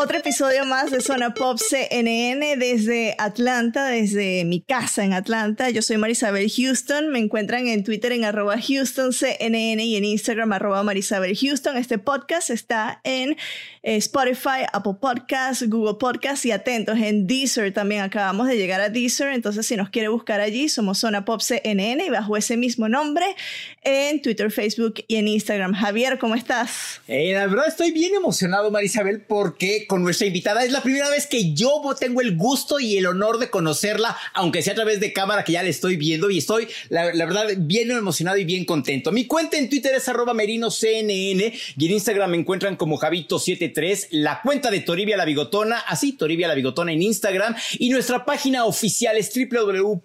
Otro episodio más de Zona Pop CNN desde Atlanta, desde mi casa en Atlanta. Yo soy Marisabel Houston. Me encuentran en Twitter en arroba Houston y en Instagram arroba Marisabel Houston. Este podcast está en eh, Spotify, Apple Podcasts, Google Podcasts y atentos en Deezer también. Acabamos de llegar a Deezer, entonces si nos quiere buscar allí, somos Zona Pop CNN y bajo ese mismo nombre en Twitter, Facebook y en Instagram. Javier, ¿cómo estás? Eh, la verdad estoy bien emocionado, Marisabel, porque con nuestra invitada. Es la primera vez que yo tengo el gusto y el honor de conocerla, aunque sea a través de cámara que ya le estoy viendo y estoy, la, verdad, bien emocionado y bien contento. Mi cuenta en Twitter es arroba merinoCNN y en Instagram me encuentran como Javito73, la cuenta de Toribia la Bigotona, así Toribia la Bigotona en Instagram y nuestra página oficial es www.cnne.com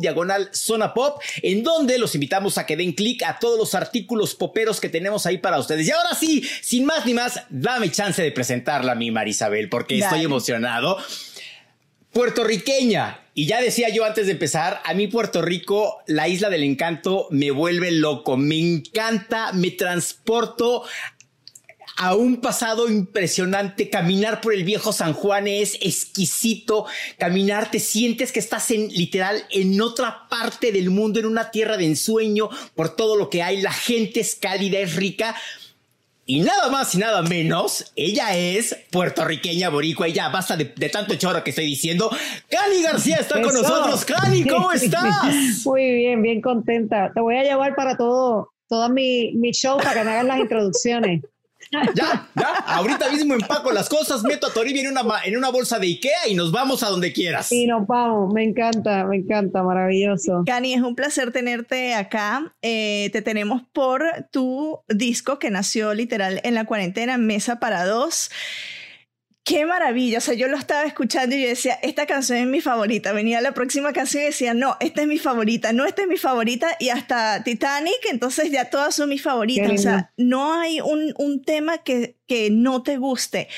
diagonal zona pop, en donde los invitamos a que den clic a todos los artículos poperos que tenemos ahí para ustedes. Y ahora sí, sin más ni más, dame chance de presentarla a mi Marisabel, porque estoy emocionado. Puertorriqueña. Y ya decía yo antes de empezar, a mí Puerto Rico, la isla del encanto, me vuelve loco. Me encanta, me transporto a un pasado impresionante. Caminar por el viejo San Juan es exquisito. Caminar, te sientes que estás en literal en otra parte del mundo, en una tierra de ensueño, por todo lo que hay. La gente es cálida, es rica. Y nada más y nada menos, ella es puertorriqueña boricua. Ella basta de, tanto choro que estoy diciendo. Cani García está con nosotros. Cani, ¿cómo estás? Muy bien, bien contenta. Te voy a llevar para todo, todo mi, mi show para que me hagan las introducciones. Ya, ya, ahorita mismo empaco las cosas, meto a Toribia en una, en una bolsa de Ikea y nos vamos a donde quieras. Y nos vamos, me encanta, me encanta, maravilloso. Cani, es un placer tenerte acá. Eh, te tenemos por tu disco que nació literal en la cuarentena, Mesa para Dos qué maravilla. O sea, yo lo estaba escuchando y yo decía, esta canción es mi favorita. Venía la próxima canción y decía, no, esta es mi favorita, no, esta es mi favorita. Y hasta Titanic, entonces ya todas son mis favoritas. O sea, no hay un, un tema que, que, no te guste.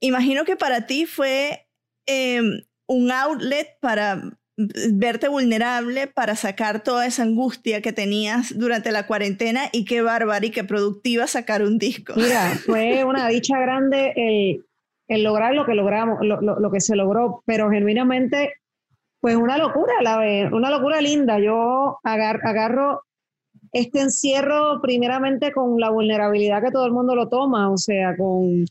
Imagino que para ti fue em, un outlet para verte vulnerable para sacar toda esa angustia que tenías durante la cuarentena y qué bárbara y qué productiva sacar un disco. Mira, fue una dicha grande el el lograr lo que logramos, lo, que se logró, pero genuinamente, pues una locura, la una locura linda. Yo agarro este encierro primeramente con la vulnerabilidad que todo el mundo lo toma, o sea, con,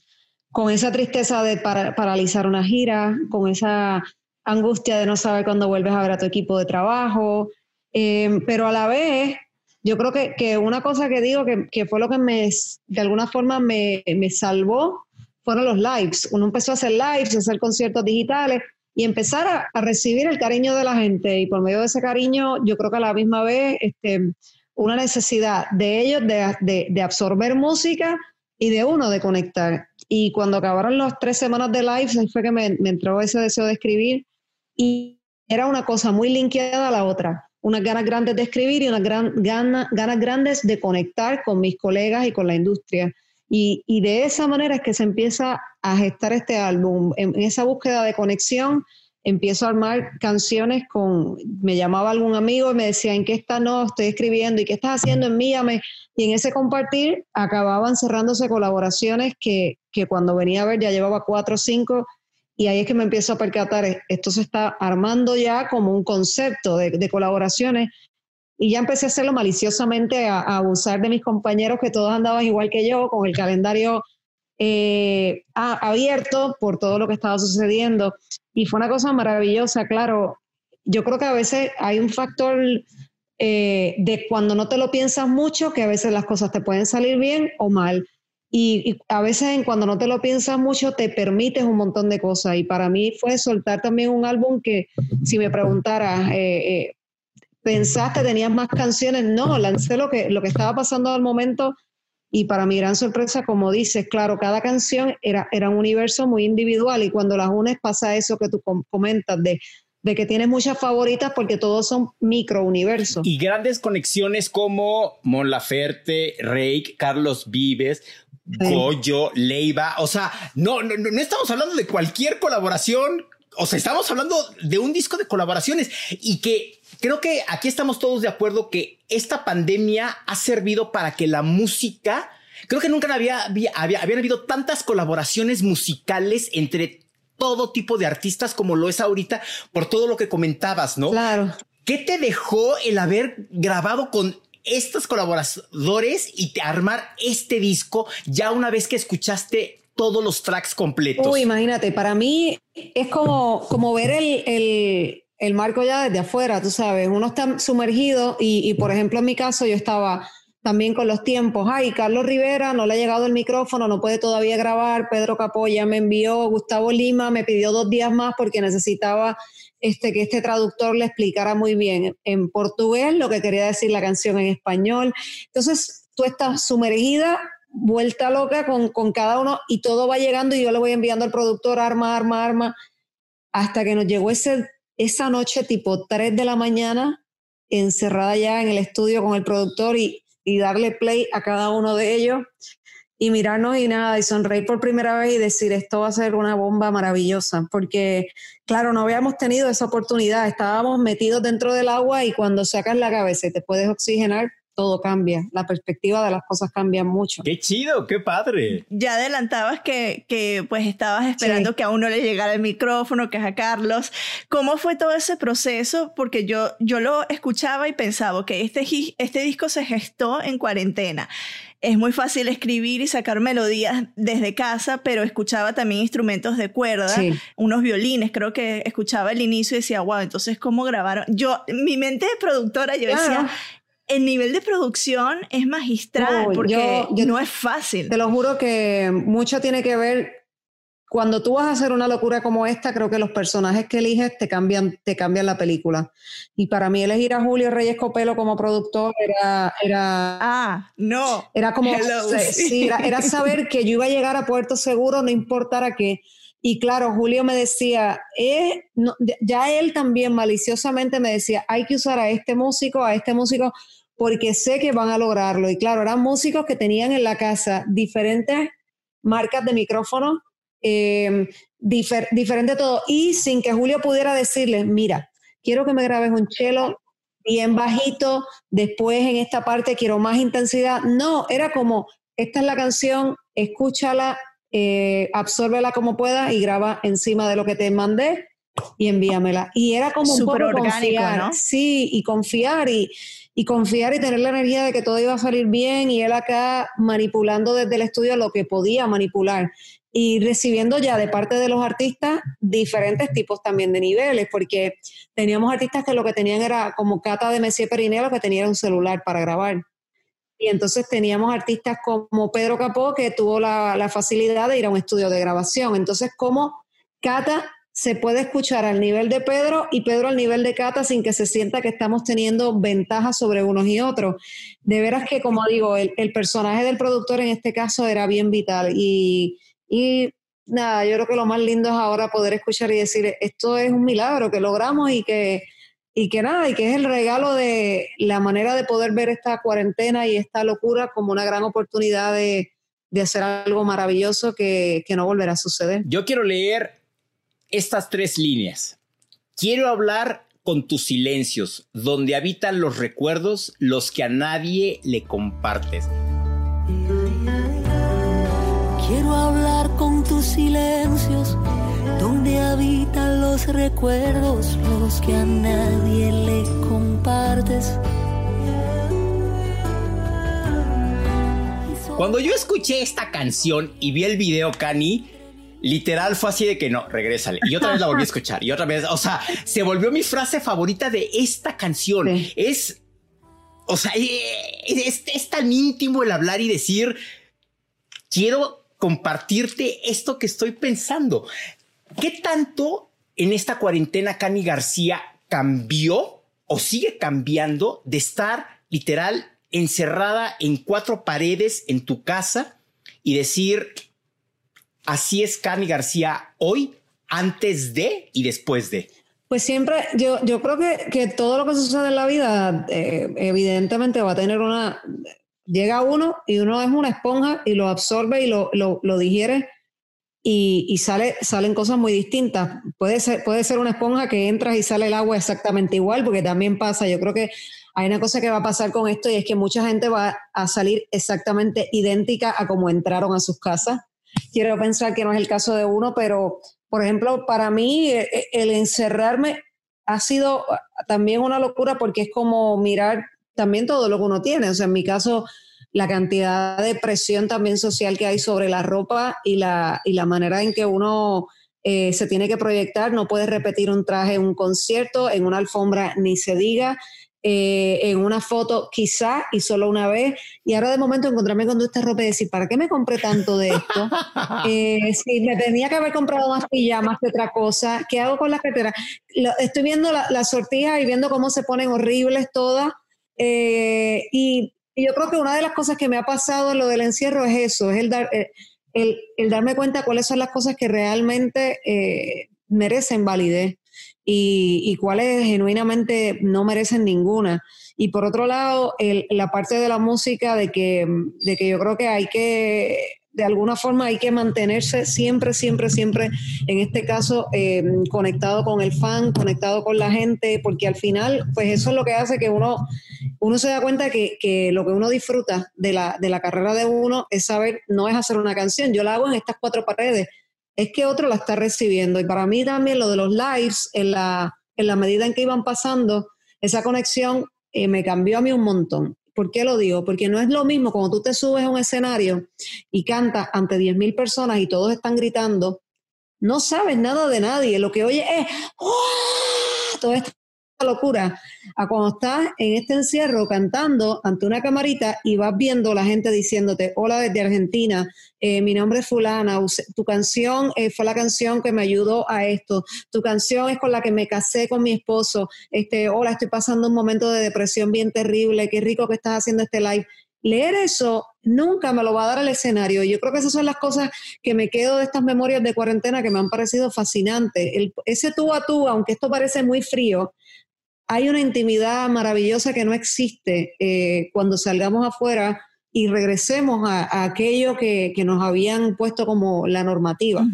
con esa tristeza de paralizar una gira, con esa angustia de no saber cuándo vuelves a ver a tu equipo de trabajo, em, pero a la vez yo creo que, que, una cosa que digo que, que, fue lo que me, de alguna forma me, me salvó fueron los lives. Uno empezó a hacer lives, a hacer conciertos digitales y empezar a, recibir el cariño de la gente. Y por medio de ese cariño, yo creo que a la misma vez este, una necesidad de ellos de, de, absorber música y de uno de conectar. Y cuando acabaron las tres semanas de lives, ahí fue que me, entró ese deseo de escribir y era una cosa muy linkeada a la otra. Unas ganas grandes de escribir y unas gran, ganas grandes de conectar con mis colegas y con la industria. Y, de esa manera es que se empieza a gestar este álbum. En, esa búsqueda de conexión, empiezo a armar canciones con, me llamaba algún amigo y me decía, ¿en qué está? No, estoy escribiendo, ¿y qué estás haciendo? Envíame. Y en ese compartir acababan cerrándose colaboraciones que, que cuando venía a ver ya llevaba cuatro o cinco y ahí es que me empiezo a percatar, esto se está armando ya como un concepto de colaboraciones y ya empecé a hacerlo maliciosamente, a, abusar de mis compañeros que todos andaban igual que yo, con el calendario eh, abierto por todo lo que estaba sucediendo. Y fue una cosa maravillosa, claro. Yo creo que a veces hay un factor eh, de cuando no te lo piensas mucho, que a veces las cosas te pueden salir bien o mal. Y, a veces cuando no te lo piensas mucho te permites un montón de cosas. Y para mí fue soltar también un álbum que, si me preguntaras, eh, pensaste, tenías más canciones. No, lancé lo que, lo que estaba pasando al momento Y para mi gran sorpresa, como dices, claro, cada canción era, era un universo muy individual y cuando las unes pasa eso que tú comentas de de que tienes muchas favoritas porque todos son micro universos. Y grandes conexiones como Mon Laferte, Rake, Carlos Vives, Goyo, Leiva. O sea, no, no, no estamos hablando de cualquier colaboración. O sea, estamos hablando de un disco de colaboraciones y que creo que aquí estamos todos de acuerdo que esta pandemia ha servido para que la música, creo que nunca había, había, habían habido tantas colaboraciones musicales entre todo tipo de artistas como lo es ahorita por todo lo que comentabas, ¿no? Claro. ¿Qué te dejó el haber grabado con estos colaboradores y te armar este disco ya una vez que escuchaste todos los tracks completos? Uy, imagínate, para mí es como, como ver el, el, marco ya desde afuera, tú sabes, uno está sumergido y, y por ejemplo en mi caso yo estaba también con los tiempos. Ay, Carlos Rivera no le ha llegado el micrófono, no puede todavía grabar. Pedro Capoya me envió, Gustavo Lima me pidió dos días más porque necesitaba este, que este traductor le explicara muy bien en portugués lo que quería decir la canción en español. Entonces, tú estás sumergida, vuelta loca con, con cada uno y todo va llegando y yo le voy enviando al productor arma, arma, arma, hasta que nos llegó ese, esa noche tipo 3 de la mañana encerrada ya en el estudio con el productor y y darle play a cada uno de ellos y mirarnos y nada, y sonreír por primera vez y decir, esto va a ser una bomba maravillosa, porque claro, no habíamos tenido esa oportunidad, estábamos metidos dentro del agua y cuando sacas la cabeza y te puedes oxigenar, todo cambia, la perspectiva de las cosas cambia mucho. Qué chido, qué padre. Ya adelantabas que, que pues estabas esperando que a uno le llegara el micrófono, que es a Carlos. ¿Cómo fue todo ese proceso? Porque yo, yo lo escuchaba y pensaba que este, este disco se gestó en cuarentena es muy fácil escribir y sacar melodías desde casa, pero escuchaba también instrumentos de cuerda, unos violines, creo que escuchaba el inicio y decía, wow, entonces cómo grabaron. Yo, mi mente de productora, yo decía, el nivel de producción es magistral porque no es fácil. Te lo juro que mucho tiene que ver cuando tú vas a hacer una locura como esta, creo que los personajes que eliges te cambian, te cambian la película. Y para mí elegir a Julio Reyes Copelo como productor era, era ah, no, era como sí, era, saber que yo iba a llegar a Puerto Seguro, no importara qué. Y claro, Julio me decía, eh, ya él también maliciosamente me decía, hay que usar a este músico, a este músico, porque sé que van a lograrlo. Y claro, eran músicos que tenían en la casa diferentes marcas de micrófono, eh, diferente todo, y sin que Julio pudiera decirles, mira, quiero que me grabes un chelo bien bajito, después en esta parte quiero más intensidad. No, era como, esta es la canción, escúchala, eh, absórbela como pueda y graba encima de lo que te mandé y envíamela. Y era como un poco confiar, ¿no? sí, y confiar y, y confiar y tener la energía de que todo iba a salir bien y él acá manipulando desde el estudio lo que podía manipular y recibiendo ya de parte de los artistas diferentes tipos también de niveles, porque teníamos artistas que lo que tenían era como Cata de Messier Perinero, que tenía un celular para grabar. Y entonces teníamos artistas como Pedro Capó, que tuvo la, la facilidad de ir a un estudio de grabación. Entonces, como Cata se puede escuchar al nivel de Pedro y Pedro al nivel de Cata sin que se sienta que estamos teniendo ventajas sobre unos y otros. De veras que, como digo, el, personaje del productor en este caso era bien vital y, y nada, yo creo que lo más lindo es ahora poder escuchar y decir, esto es un milagro que logramos y que, y que nada, y que es el regalo de la manera de poder ver esta cuarentena y esta locura como una gran oportunidad de, de hacer algo maravilloso que, que no volverá a suceder. Yo quiero leer estas tres líneas. Quiero hablar con tus silencios, donde habitan los recuerdos, los que a nadie le compartes. Quiero hablar con tus silencios, donde habitan los recuerdos, los que a nadie le compartes. Cuando yo escuché esta canción y vi el video, Cani, literal fue así de que no, regrésale. Y otra vez la volví a escuchar y otra vez, o sea, se volvió mi frase favorita de esta canción. Es, o sea, eh, es, es, tan íntimo el hablar y decir, quiero compartirte esto que estoy pensando. ¿Qué tanto en esta cuarentena Cani García cambió o sigue cambiando de estar literal encerrada en cuatro paredes en tu casa y decir, así es Cami García hoy, antes de y después de? Pues siempre, yo, yo creo que, que todo lo que sucede en la vida, eh, evidentemente va a tener una, llega uno y uno es una esponja y lo absorbe y lo, lo, lo digiere y, y, sale, salen cosas muy distintas. Puede ser, puede ser una esponja que entras y sale el agua exactamente igual, porque también pasa, yo creo que hay una cosa que va a pasar con esto y es que mucha gente va a salir exactamente idéntica a como entraron a sus casas. Quiero pensar que no es el caso de uno, pero por ejemplo, para mí eh, eh, el encerrarme ha sido también una locura porque es como mirar también todo lo que uno tiene. O sea, en mi caso, la cantidad de presión también social que hay sobre la ropa y la, y la manera en que uno eh, se tiene que proyectar. No puedes repetir un traje en un concierto, en una alfombra ni se diga. Eh, en una foto quizá y solo una vez, y ahora de momento encontrarme con toda esta ropa y decir, ¿para qué me compré tanto de esto? Eh, si me tenía que haber comprado más pijamas que otra cosa, ¿qué hago con las carteras? estoy viendo las la sortijas y viendo cómo se ponen horribles todas, eh, y, yo creo que una de las cosas que me ha pasado en lo del encierro es eso, es el, dar, el, el darme cuenta cuáles son las cosas que realmente merecen validez y, cuáles genuinamente no merecen ninguna. Y por otro lado, la parte de la música de que, de que yo creo que hay que, de alguna forma hay que mantenerse siempre, siempre, siempre, en este caso, eh, conectado con el fan, conectado con la gente, porque al final, pues eso es lo que hace que uno, uno se da cuenta que, que lo que uno disfruta de la, de la carrera de uno es saber, no es hacer una canción, yo la hago en estas cuatro paredes, es que otro la está recibiendo. Y para mí también lo de los lives, en la, en la medida en que iban pasando, esa conexión eh, me cambió a mí un montón. ¿Por qué lo digo? Porque no es lo mismo cuando tú te subes a un escenario y cantas ante 10.000 personas y todos están gritando, no sabes nada de nadie, lo que oye es todo esto locura a cuando estás en este encierro cantando ante una camarita y vas viendo la gente diciéndote, hola desde Argentina, eh, mi nombre es fulana, tu canción eh, fue la canción que me ayudó a esto, tu canción es con la que me casé con mi esposo, este, hola, estoy pasando un momento de depresión bien terrible, qué rico que estás haciendo este live. Leer eso nunca me lo va a dar el escenario. Yo creo que esas son las cosas que me quedo de estas memorias de cuarentena que me han parecido fascinantes. Ese tú a tú, aunque esto parece muy frío, hay una intimidad maravillosa que no existe eh, cuando salgamos afuera y regresemos a, aquello que, nos habían puesto como la normativa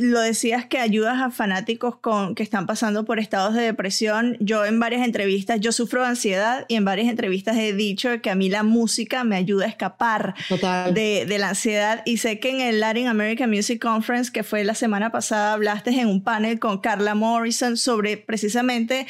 lo decías que ayudas a fanáticos con, que están pasando por estados de depresión. Yo en varias entrevistas, yo sufro de ansiedad y en varias entrevistas he dicho que a mí la música me ayuda a escapar de, de, la ansiedad. Y sé que en el Latin American Music Conference, que fue la semana pasada, hablaste en un panel con Carla Morrison sobre precisamente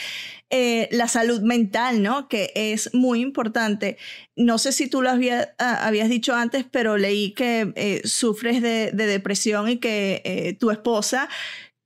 eh, la salud mental, ¿no? Que es muy importante. No sé si tú lo ah, habías dicho antes, pero leí que eh, sufres de, depresión y que eh, tu esposa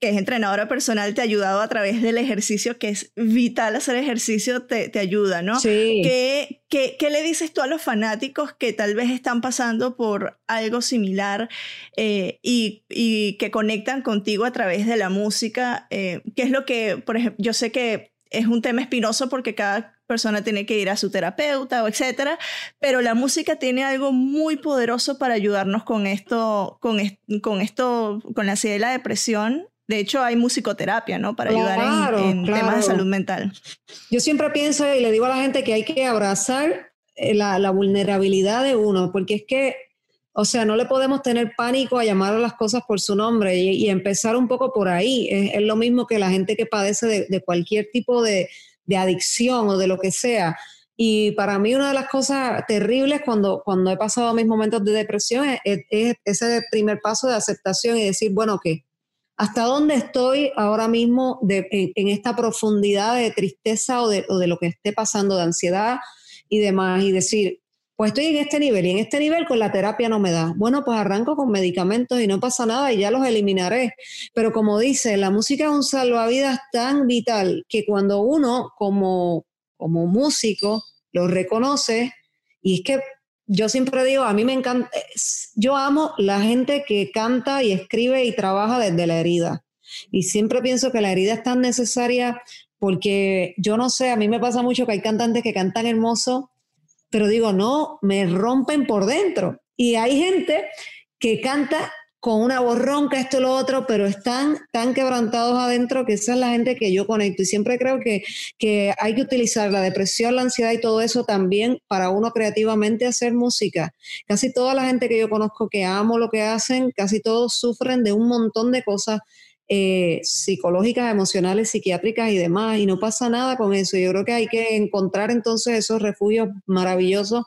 que es entrenadora personal, te ha ayudado a través del ejercicio, que es vital hacer ejercicio, te, te ayuda, ¿no? Sí. ¿Qué, ¿Qué, le dices tú a los fanáticos que tal vez están pasando por algo similar y, y, que conectan contigo a través de la música? ¿Qué es lo que, por ejemplo, yo sé que es un tema espinoso porque cada persona tiene que ir a su terapeuta o etcétera, pero la música tiene algo muy poderoso para ayudarnos con esto, con, con esto, con la ansiedad y la depresión. De hecho, hay musicoterapia, ¿no? Para ayudar en, temas de salud mental. Yo siempre pienso y le digo a la gente que hay que abrazar eh, la, la vulnerabilidad de uno, porque es que o sea, no le podemos tener pánico a llamar a las cosas por su nombre y, empezar un poco por ahí. Es, lo mismo que la gente que padece de, cualquier tipo de, adicción o de lo que sea. Y para mí una de las cosas terribles cuando, cuando he pasado mis momentos de depresión es, ese primer paso de aceptación y decir, bueno, ¿qué? ¿Hasta dónde estoy ahora mismo en, esta profundidad de tristeza o de, o de lo que esté pasando, de ansiedad y demás? Y decir, pues estoy en este nivel y en este nivel con la terapia no me da. Bueno, pues arranco con medicamentos y no pasa nada y ya los eliminaré. Pero como dice, la música es un salvavidas tan vital que cuando uno como, como músico lo reconoce, y es que yo siempre digo, a mí me encanta, yo amo la gente que canta y escribe y trabaja desde la herida. Y siempre pienso que la herida es tan necesaria porque yo no sé, a mí me pasa mucho que hay cantantes que cantan hermoso, pero digo, no, me rompen por dentro. Y hay gente que canta con una borronca, esto y lo otro, pero están tan quebrantados adentro que esa es la gente que yo conecto. Y siempre creo que, que hay que utilizar la depresión, la ansiedad y todo eso también para uno creativamente hacer música. Casi toda la gente que yo conozco que amo lo que hacen, casi todos sufren de un montón de cosas eh, psicológicas, emocionales, psiquiátricas y demás, y no pasa nada con eso. Yo creo que hay que encontrar entonces esos refugios maravillosos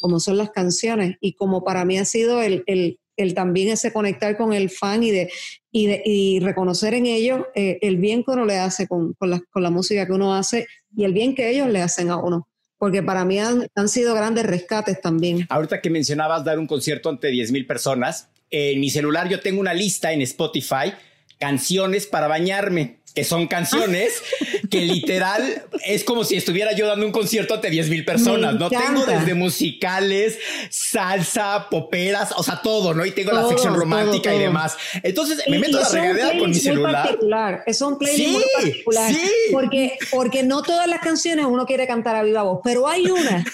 como son las canciones y como para mí ha sido el, el el también ese conectar con el fan y, de, y, de, y reconocer en ellos eh, el bien que uno le hace con, con, la, con, la, música que uno hace y el bien que ellos le hacen a uno. Porque para mí han, han sido grandes rescates también. Ahorita que mencionabas dar un concierto ante 10 mil personas, en mi celular yo tengo una lista en Spotify, canciones para bañarme que son canciones que literal es como si estuviera yo dando un concierto ante 10 mil personas, ¿no? Tengo desde musicales, salsa, poperas, o sea, todo, ¿no? Y tengo la sección romántica y demás. Entonces me meto a la regadera con mi celular. Particular. Es un playlist muy particular. Sí. Porque, porque no todas las canciones uno quiere cantar a viva voz, pero hay una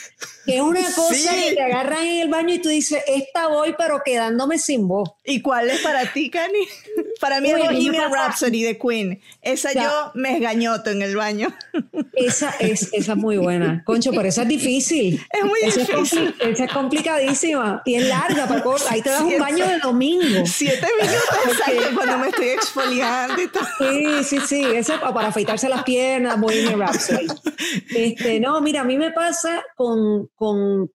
que es una cosa que te agarran en el baño y tú dices, esta voy, pero quedándome sin voz. ¿Y cuál es para ti, Cani? Para mí es Bohemian Rhapsody de Queen. Esa yo me esgañoto en el baño. Esa es, esa es muy buena. Concho, pero esa es difícil. Es muy esa difícil. Es esa es complicadísima y es larga. Para ahí te das un baño de domingo. Siete minutos exacto, cuando me estoy exfoliando y todo. Sí, sí, sí. Eso para afeitarse las piernas, Bohemian Rhapsody. Este, no, mira, a mí me pasa con, con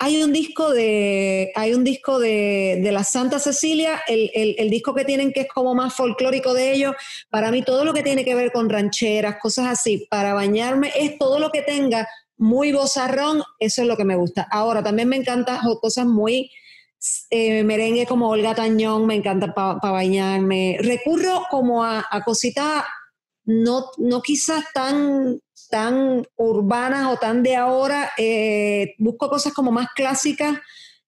hay un disco de, hay un disco de, de la Santa Cecilia, el, el, el, disco que tienen que es como más folclórico de ellos. Para mí todo lo que tiene que ver con rancheras, cosas así, para bañarme, es todo lo que tenga muy bozarrón, eso es lo que me gusta. Ahora, también me encantan cosas muy eh, merengue como Olga Tañón, me encanta para pa bañarme. Recurro como a, a cositas no, no quizás tan tan urbanas o tan de ahora, eh, busco cosas como más clásicas.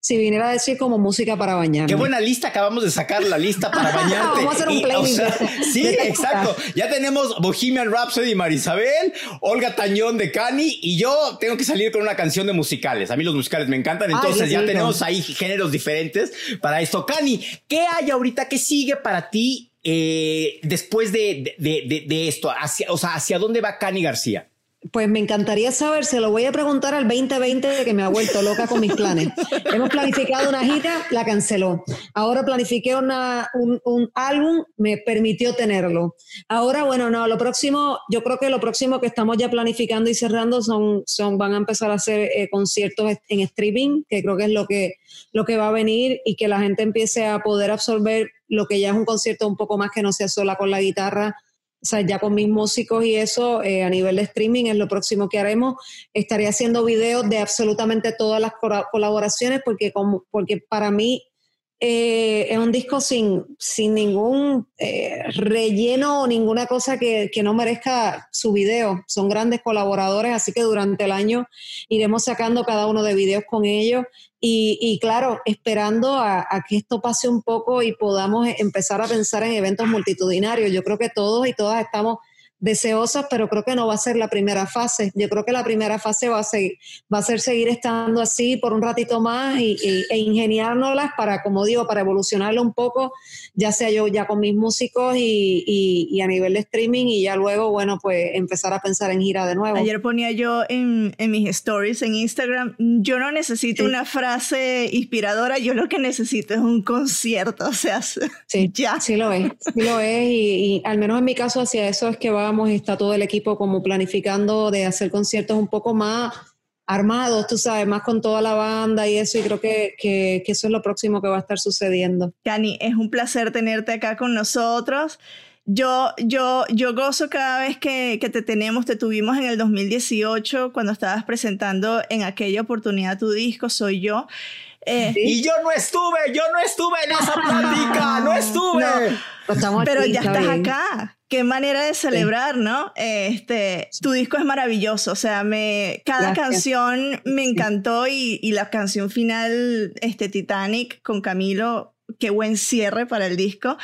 Si viniera a decir como música para bañar. Qué buena lista acabamos de sacar, la lista para bañarte. Vamos a hacer un playlist. O sea, sí, exacto. Ya tenemos Bohemian Rhapsody de Marisabel, Olga Tañón de Cani y yo tengo que salir con una canción de musicales. A mí los musicales me encantan, entonces Ay, ya tenemos ahí géneros diferentes para esto. Cani, ¿qué hay ahorita? ¿Qué sigue para ti eh, después de, de, de, de, esto? Hacia, o sea, ¿hacia dónde va Cani García? Pues me encantaría saber, se lo voy a preguntar al 2020 que me ha vuelto loca con mis planes. Hemos planificado una gira, la canceló. Ahora planifiqué una, un, un, álbum, me permitió tenerlo. Ahora, bueno, no, lo próximo, yo creo que lo próximo que estamos ya planificando y cerrando son, son van a empezar a hacer eh, conciertos en streaming, que creo que es lo que, lo que va a venir y que la gente empiece a poder absorber lo que ya es un concierto un poco más que no sea sola con la guitarra, o sea, ya con mis músicos y eso, eh, a nivel de streaming es lo próximo que haremos. Estaré haciendo videos de absolutamente todas las colaboraciones porque, como, porque para mí eh, es un disco sin, sin ningún eh, relleno o ninguna cosa que, que, no merezca su video. Son grandes colaboradores, así que durante el año iremos sacando cada uno de videos con ellos y, y claro, esperando a, a, que esto pase un poco y podamos empezar a pensar en eventos multitudinarios. Yo creo que todos y todas estamos deseosas, pero creo que no va a ser la primera fase. Yo creo que la primera fase va a, seguir, va a ser seguir estando así por un ratito más y, y, e ingeniárnoslas para, como digo, para evolucionarlo un poco, ya sea yo ya con mis músicos y, y, a nivel de streaming y ya luego, bueno, pues empezar a pensar en gira de nuevo. Ayer ponía yo en, en mis stories en Instagram, yo no necesito sí. una frase inspiradora, yo lo que necesito es un concierto, o sea, sí, ya. Sí lo es, sí lo es y, al menos en mi caso hacia eso es que va está todo el equipo como planificando de hacer conciertos un poco más armados, tú sabes, más con toda la banda y eso, y creo que, que, que eso es lo próximo que va a estar sucediendo. Cani, es un placer tenerte acá con nosotros. Yo, yo, yo gozo cada vez que, que, te tenemos, te tuvimos en el 2018 cuando estabas presentando en aquella oportunidad tu disco, Soy Yo. Eh, y yo no estuve, yo no estuve en esa plática, no estuve. No, pero aquí, ya estás bien. acá. Qué manera de celebrar, sí. ¿no? Este, tu disco es maravilloso, o sea, me, cada Gracias. canción me encantó y, y, la canción final, este Titanic con Camilo, qué buen cierre para el disco.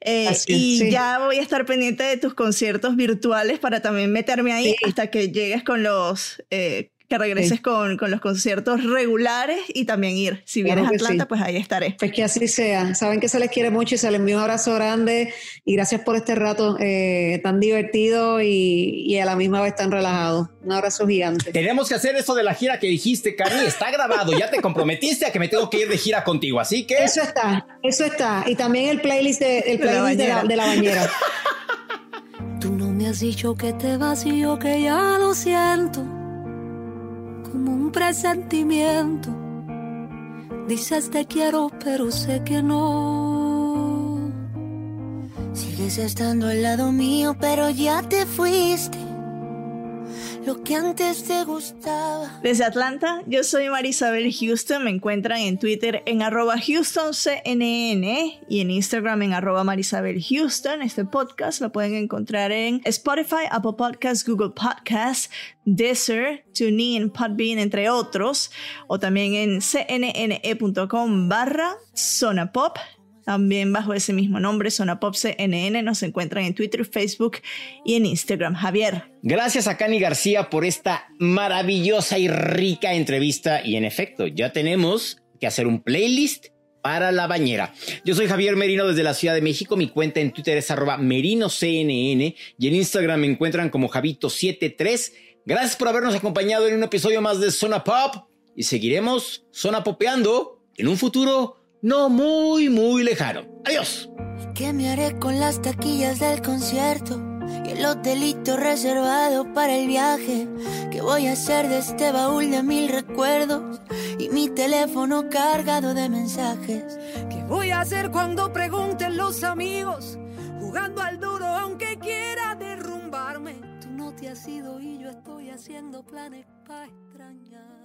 Eh, y ya voy a estar pendiente de tus conciertos virtuales para también meterme ahí hasta que llegues con los, eh, que regreses con, con, los conciertos regulares y también ir. Si vienes a Atlanta, pues ahí estaré. Pues que así sea. Saben que se les quiere mucho y se les envío un abrazo grande y gracias por este rato eh, tan divertido y, y, a la misma vez tan relajado. Un abrazo gigante. Tenemos que hacer eso de la gira que dijiste, Cari. Está grabado. Ya te comprometiste a que me tengo que ir de gira contigo. Así que. Eso está, eso está. Y también el playlist de, el playlist de, la, de la bañera. Tú no me has dicho que te vas y yo que ya lo siento como un presentimiento. Dices te quiero, pero sé que no. Sigues estando al lado mío, pero ya te fuiste lo que antes te gustaba. Desde Atlanta, yo soy Marisabel Houston. Me encuentran en Twitter en arroba HoustonCNN y en Instagram en arroba Marisabel Houston. Este podcast lo pueden encontrar en Spotify, Apple Podcasts, Google Podcasts, Deezer, TuneIn, Podbean, entre otros. O también en cnne.com barra Zona Pop. También bajo ese mismo nombre, Zona Pop CNN, nos encuentran en Twitter, Facebook y en Instagram. Javier. Gracias a Cani García por esta maravillosa y rica entrevista. Y en efecto, ya tenemos que hacer un playlist para la bañera. Yo soy Javier Merino desde la Ciudad de México. Mi cuenta en Twitter es arroba merinoCNN y en Instagram me encuentran como Javito73. Gracias por habernos acompañado en un episodio más de Zona Pop y seguiremos Zona Popeando en un futuro no muy, muy lejano. Adiós. ¿Qué me haré con las taquillas del concierto? Y el hotelito reservado para el viaje. ¿Qué voy a hacer de este baúl de mil recuerdos? Y mi teléfono cargado de mensajes. ¿Qué voy a hacer cuando pregunten los amigos? Jugando al duro aunque quiera derrumbarme. Tú no te has ido y yo estoy haciendo planes para extrañar.